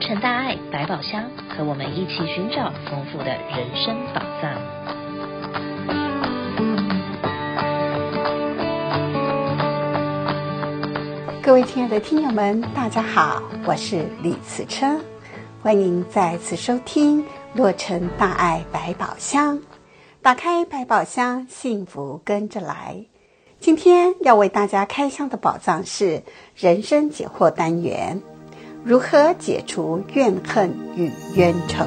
成大爱百宝箱，和我们一起寻找丰富的人生宝藏。各位亲爱的听友们，大家好，我是李慈车，欢迎再次收听《洛城大爱百宝箱》。打开百宝箱，幸福跟着来。今天要为大家开箱的宝藏是人生解惑单元。如何解除怨恨与冤仇？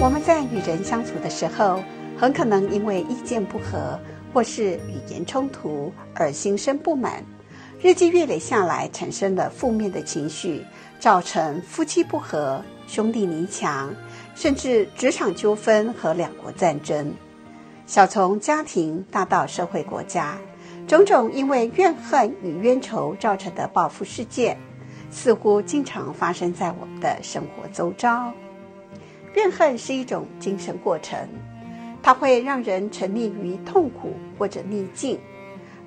我们在与人相处的时候，很可能因为意见不合或是语言冲突而心生不满，日积月累下来，产生了负面的情绪，造成夫妻不和、兄弟离墙，甚至职场纠纷和两国战争。小从家庭，大到社会国家，种种因为怨恨与冤仇造成的报复事件，似乎经常发生在我们的生活周遭。怨恨是一种精神过程，它会让人沉溺于痛苦或者逆境，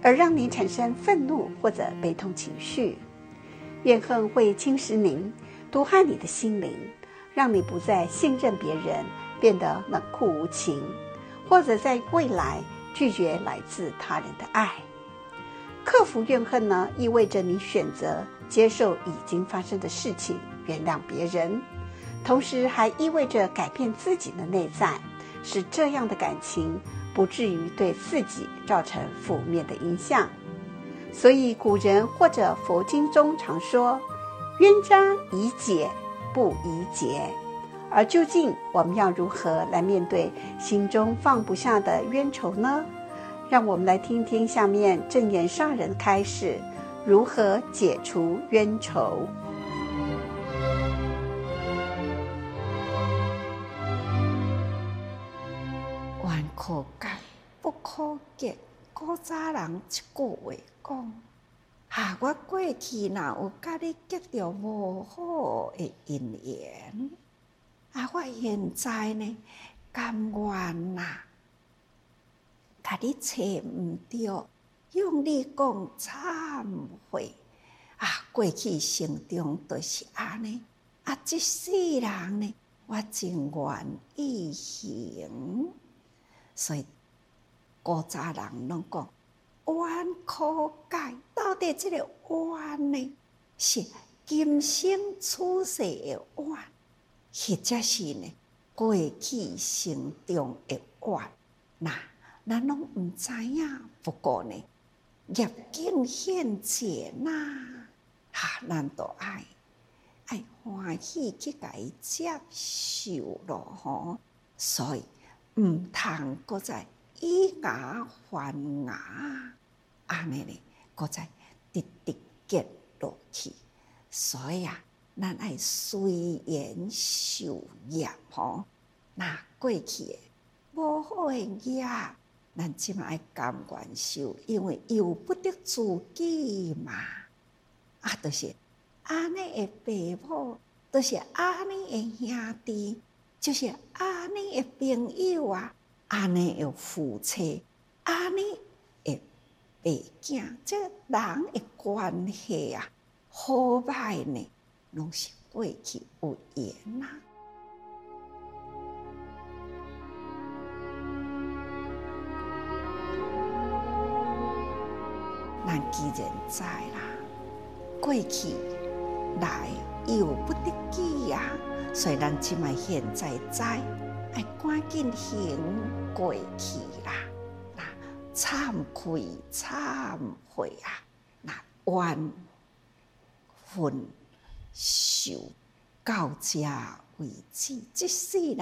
而让你产生愤怒或者悲痛情绪。怨恨会侵蚀您，毒害你的心灵，让你不再信任别人，变得冷酷无情。或者在未来拒绝来自他人的爱，克服怨恨呢，意味着你选择接受已经发生的事情，原谅别人，同时还意味着改变自己的内在，使这样的感情不至于对自己造成负面的影响。所以古人或者佛经中常说：“冤家宜解不宜结。”而究竟我们要如何来面对心中放不下的冤仇呢？让我们来听听下面证严上人开示如何解除冤仇。冤可解不可结，古早人一句话讲：啊，我过去哪有甲你结着无好的姻缘？啊！我现在呢，甘愿呐，甲你找毋着，用你讲忏悔。啊，过去生中都是安尼，啊，即世人呢，我真愿意行。所以古早人拢讲冤可解，到底这个冤呢，是今生出世的冤。或者是呢，过去生中的冤，那咱拢毋知影。不过呢，业境现前呐，哈，咱都爱爱欢喜去甲伊接受咯吼。所以毋通搁再以牙还牙，安尼呢，搁再直直结落去。所以啊。咱爱随缘受业吼，那过去诶无好诶业，咱即嘛爱甘愿受，因为由不得自己嘛。啊，就是安尼诶父母，都、是安尼诶兄弟，就是安尼诶朋友啊，安尼诶夫妻，安尼诶爸囝，这人诶关系啊，好歹呢？拢是过去有缘呐，咱既然在啦，过去来由不得己呀，所以咱即卖现在在，爱赶紧行过去啦，那忏悔忏悔啊，那冤恨。受到这为止，这世人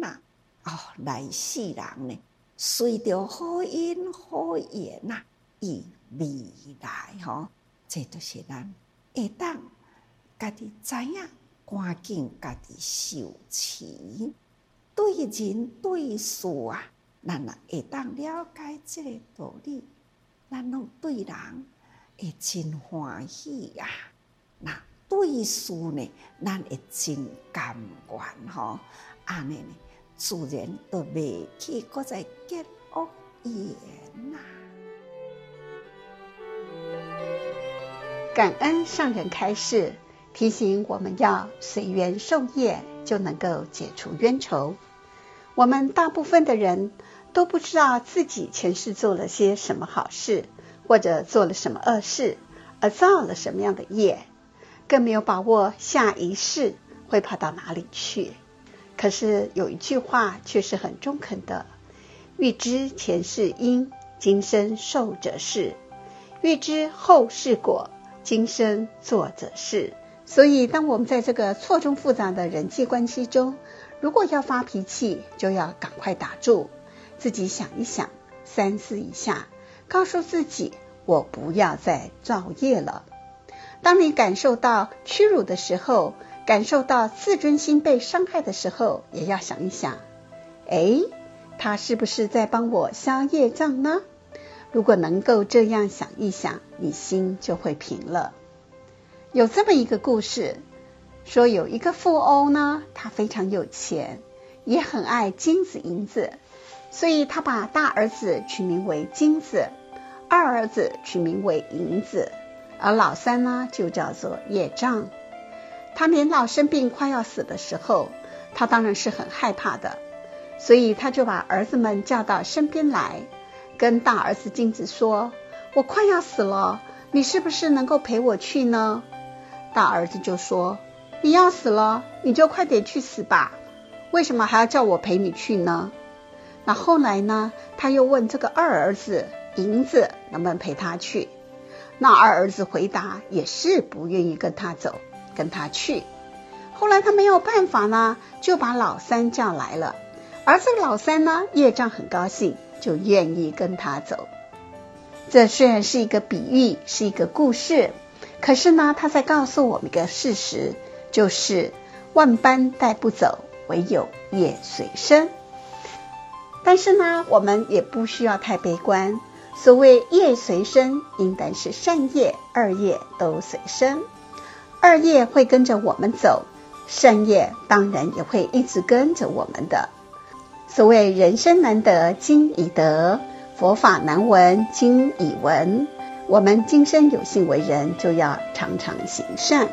呐，哦，来世人呢，随着好因好缘呐，以未来吼，这都是咱会当家己知影，赶紧家己修持，对人对事啊，咱也会当了解这个道理，咱拢对人会真欢喜啊，那。对事呢，咱会真甘愿吼，安尼呢，自然都袂去搁再结恶缘呐。感恩上人开示，提醒我们要随缘受业，就能够解除冤仇。我们大部分的人都不知道自己前世做了些什么好事，或者做了什么恶事，而造了什么样的业，更没有把握下一世会跑到哪里去。可是有一句话却是很中肯的：欲知前世因，今生受者是；欲知后世果。今生做者是，所以当我们在这个错综复杂的人际关系中，如果要发脾气，就要赶快打住，自己想一想，三思一下，告诉自己，我不要再造业了。当你感受到屈辱的时候，感受到自尊心被伤害的时候，也要想一想，哎，他是不是在帮我消业障呢？如果能够这样想一想，你心就会平了。有这么一个故事，说有一个富翁呢，他非常有钱，也很爱金子银子，所以他把大儿子取名为金子，二儿子取名为银子，而老三呢就叫做业障。他年老生病快要死的时候，他当然是很害怕的，所以他就把儿子们叫到身边来。跟大儿子金子说：“我快要死了，你是不是能够陪我去呢？”大儿子就说：“你要死了，你就快点去死吧，为什么还要叫我陪你去呢？”那后来呢？他又问这个二儿子银子能不能陪他去？那二儿子回答也是不愿意跟他走，跟他去。后来他没有办法呢，就把老三叫来了。而这老三呢，业障很高兴。就愿意跟他走。这虽然是一个比喻，是一个故事，可是呢，他在告诉我们一个事实，就是万般带不走，唯有业随身。但是呢，我们也不需要太悲观。所谓业随身，应该是善业、恶业都随身。恶业会跟着我们走，善业当然也会一直跟着我们的。所谓人生难得今已得，佛法难闻今已闻。我们今生有幸为人，就要常常行善。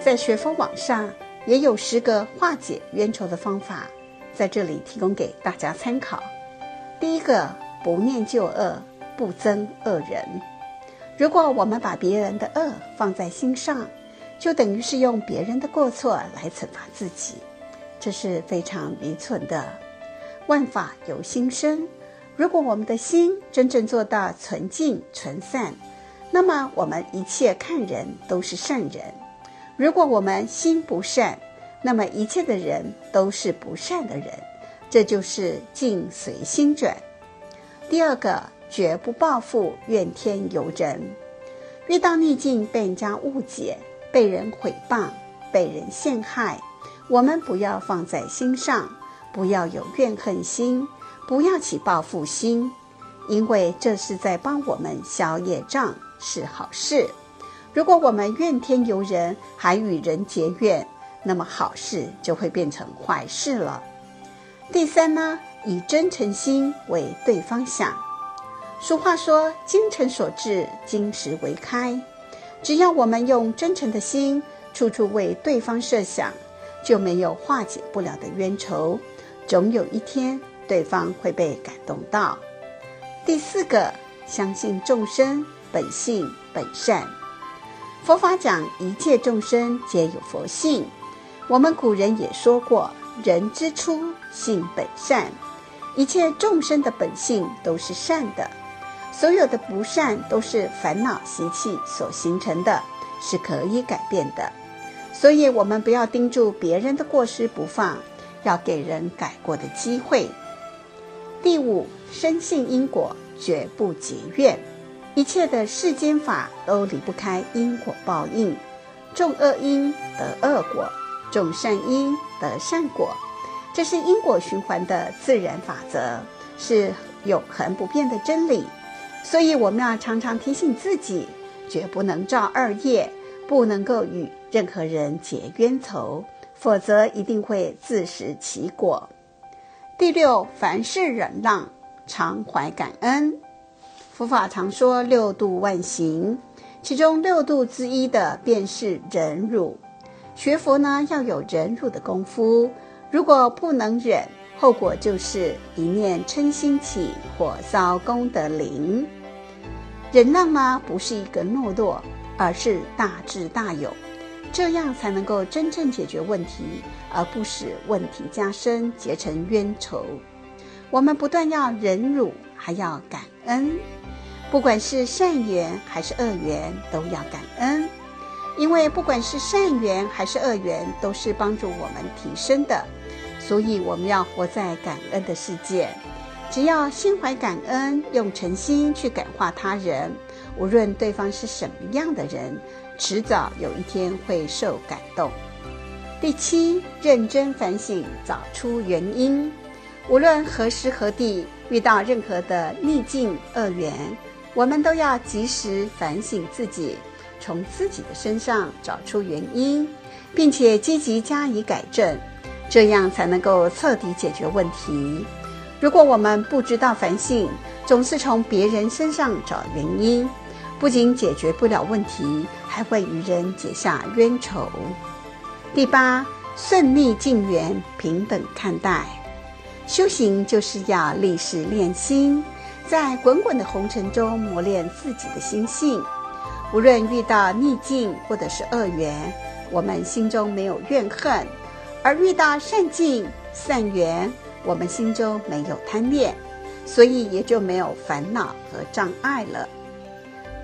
在学佛网上也有十个化解冤仇的方法，在这里提供给大家参考。第一个，不念旧恶，不憎恶人。如果我们把别人的恶放在心上，就等于是用别人的过错来惩罚自己，这是非常愚蠢的。万法由心生，如果我们的心真正做到纯净纯善，那么我们一切看人都是善人；如果我们心不善，那么一切的人都是不善的人。这就是境随心转。第二个，绝不报复怨天尤人，遇到逆境被人家误解。被人诽谤、被人陷害，我们不要放在心上，不要有怨恨心，不要起报复心，因为这是在帮我们消业障，是好事。如果我们怨天尤人，还与人结怨，那么好事就会变成坏事了。第三呢，以真诚心为对方想。俗话说：“精诚所至，金石为开。”只要我们用真诚的心，处处为对方设想，就没有化解不了的冤仇。总有一天，对方会被感动到。第四个，相信众生本性本善。佛法讲一切众生皆有佛性。我们古人也说过：“人之初，性本善。”一切众生的本性都是善的。所有的不善都是烦恼习气所形成的，是可以改变的。所以，我们不要盯住别人的过失不放，要给人改过的机会。第五，深信因果，绝不结怨。一切的世间法都离不开因果报应，种恶因得恶果，种善因得善果，这是因果循环的自然法则，是永恒不变的真理。所以我们要常常提醒自己，绝不能造恶业，不能够与任何人结冤仇，否则一定会自食其果。第六，凡事忍让，常怀感恩。佛法常说六度万行，其中六度之一的便是忍辱。学佛呢，要有忍辱的功夫，如果不能忍，后果就是一念嗔心起，火烧功德林。忍让呢，不是一个懦弱，而是大智大勇，这样才能够真正解决问题，而不使问题加深，结成冤仇。我们不但要忍辱，还要感恩。不管是善缘还是恶缘，都要感恩，因为不管是善缘还是恶缘，都是帮助我们提升的。所以我们要活在感恩的世界。只要心怀感恩，用诚心去感化他人，无论对方是什么样的人，迟早有一天会受感动。第七，认真反省，找出原因。无论何时何地遇到任何的逆境恶缘，我们都要及时反省自己，从自己的身上找出原因，并且积极加以改正，这样才能够彻底解决问题。如果我们不知道反省，总是从别人身上找原因，不仅解决不了问题，还会与人结下冤仇。第八，顺逆境缘平等看待，修行就是要历事练心。在滚滚的红尘中磨练自己的心性，无论遇到逆境或者是恶缘，我们心中没有怨恨；而遇到善境、善缘，我们心中没有贪恋，所以也就没有烦恼和障碍了。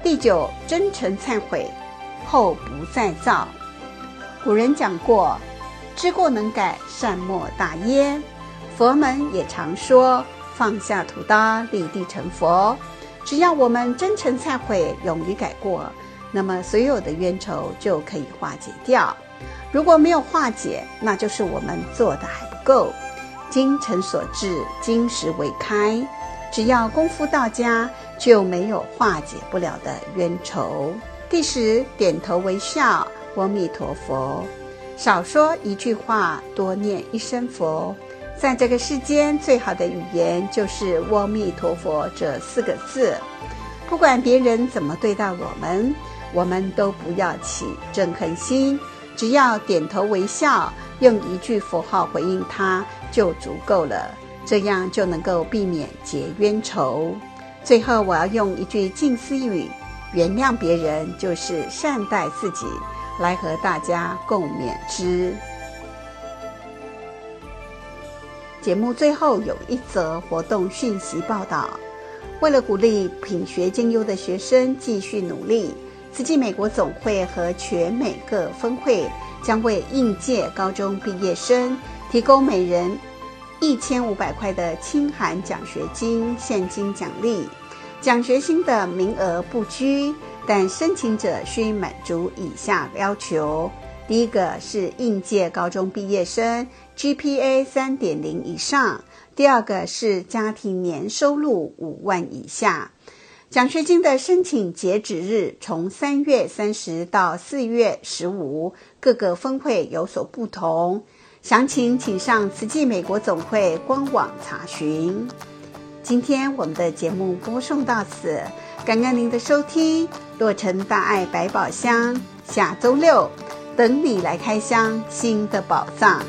第九，真诚忏悔，后不再造。古人讲过：“知过能改，善莫大焉。”佛门也常说。放下屠刀，立地成佛。只要我们真诚忏悔，勇于改过，那么所有的冤仇就可以化解掉。如果没有化解，那就是我们做的还不够。精诚所至，金石为开。只要功夫到家，就没有化解不了的冤仇。第十，点头微笑，阿弥陀佛。少说一句话，多念一声佛。在这个世间，最好的语言就是“阿弥陀佛”这四个字。不管别人怎么对待我们，我们都不要起憎恨心，只要点头微笑，用一句佛号回应他就足够了。这样就能够避免结冤仇。最后，我要用一句静思语：“原谅别人就是善待自己”，来和大家共勉之。节目最后有一则活动讯息报道：为了鼓励品学兼优的学生继续努力，慈济美国总会和全美各分会将为应届高中毕业生提供每人一千五百块的清寒奖学金现金奖励。奖学金的名额不拘，但申请者需满足以下要求。第一个是应届高中毕业生 GPA 三点零以上，第二个是家庭年收入五万以下。奖学金的申请截止日从三月三十到四月十五，各个分会有所不同，详情请上慈济美国总会官网查询。今天我们的节目播送到此，感恩您的收听。洛城大爱百宝箱，下周六。等你来开箱新的宝藏。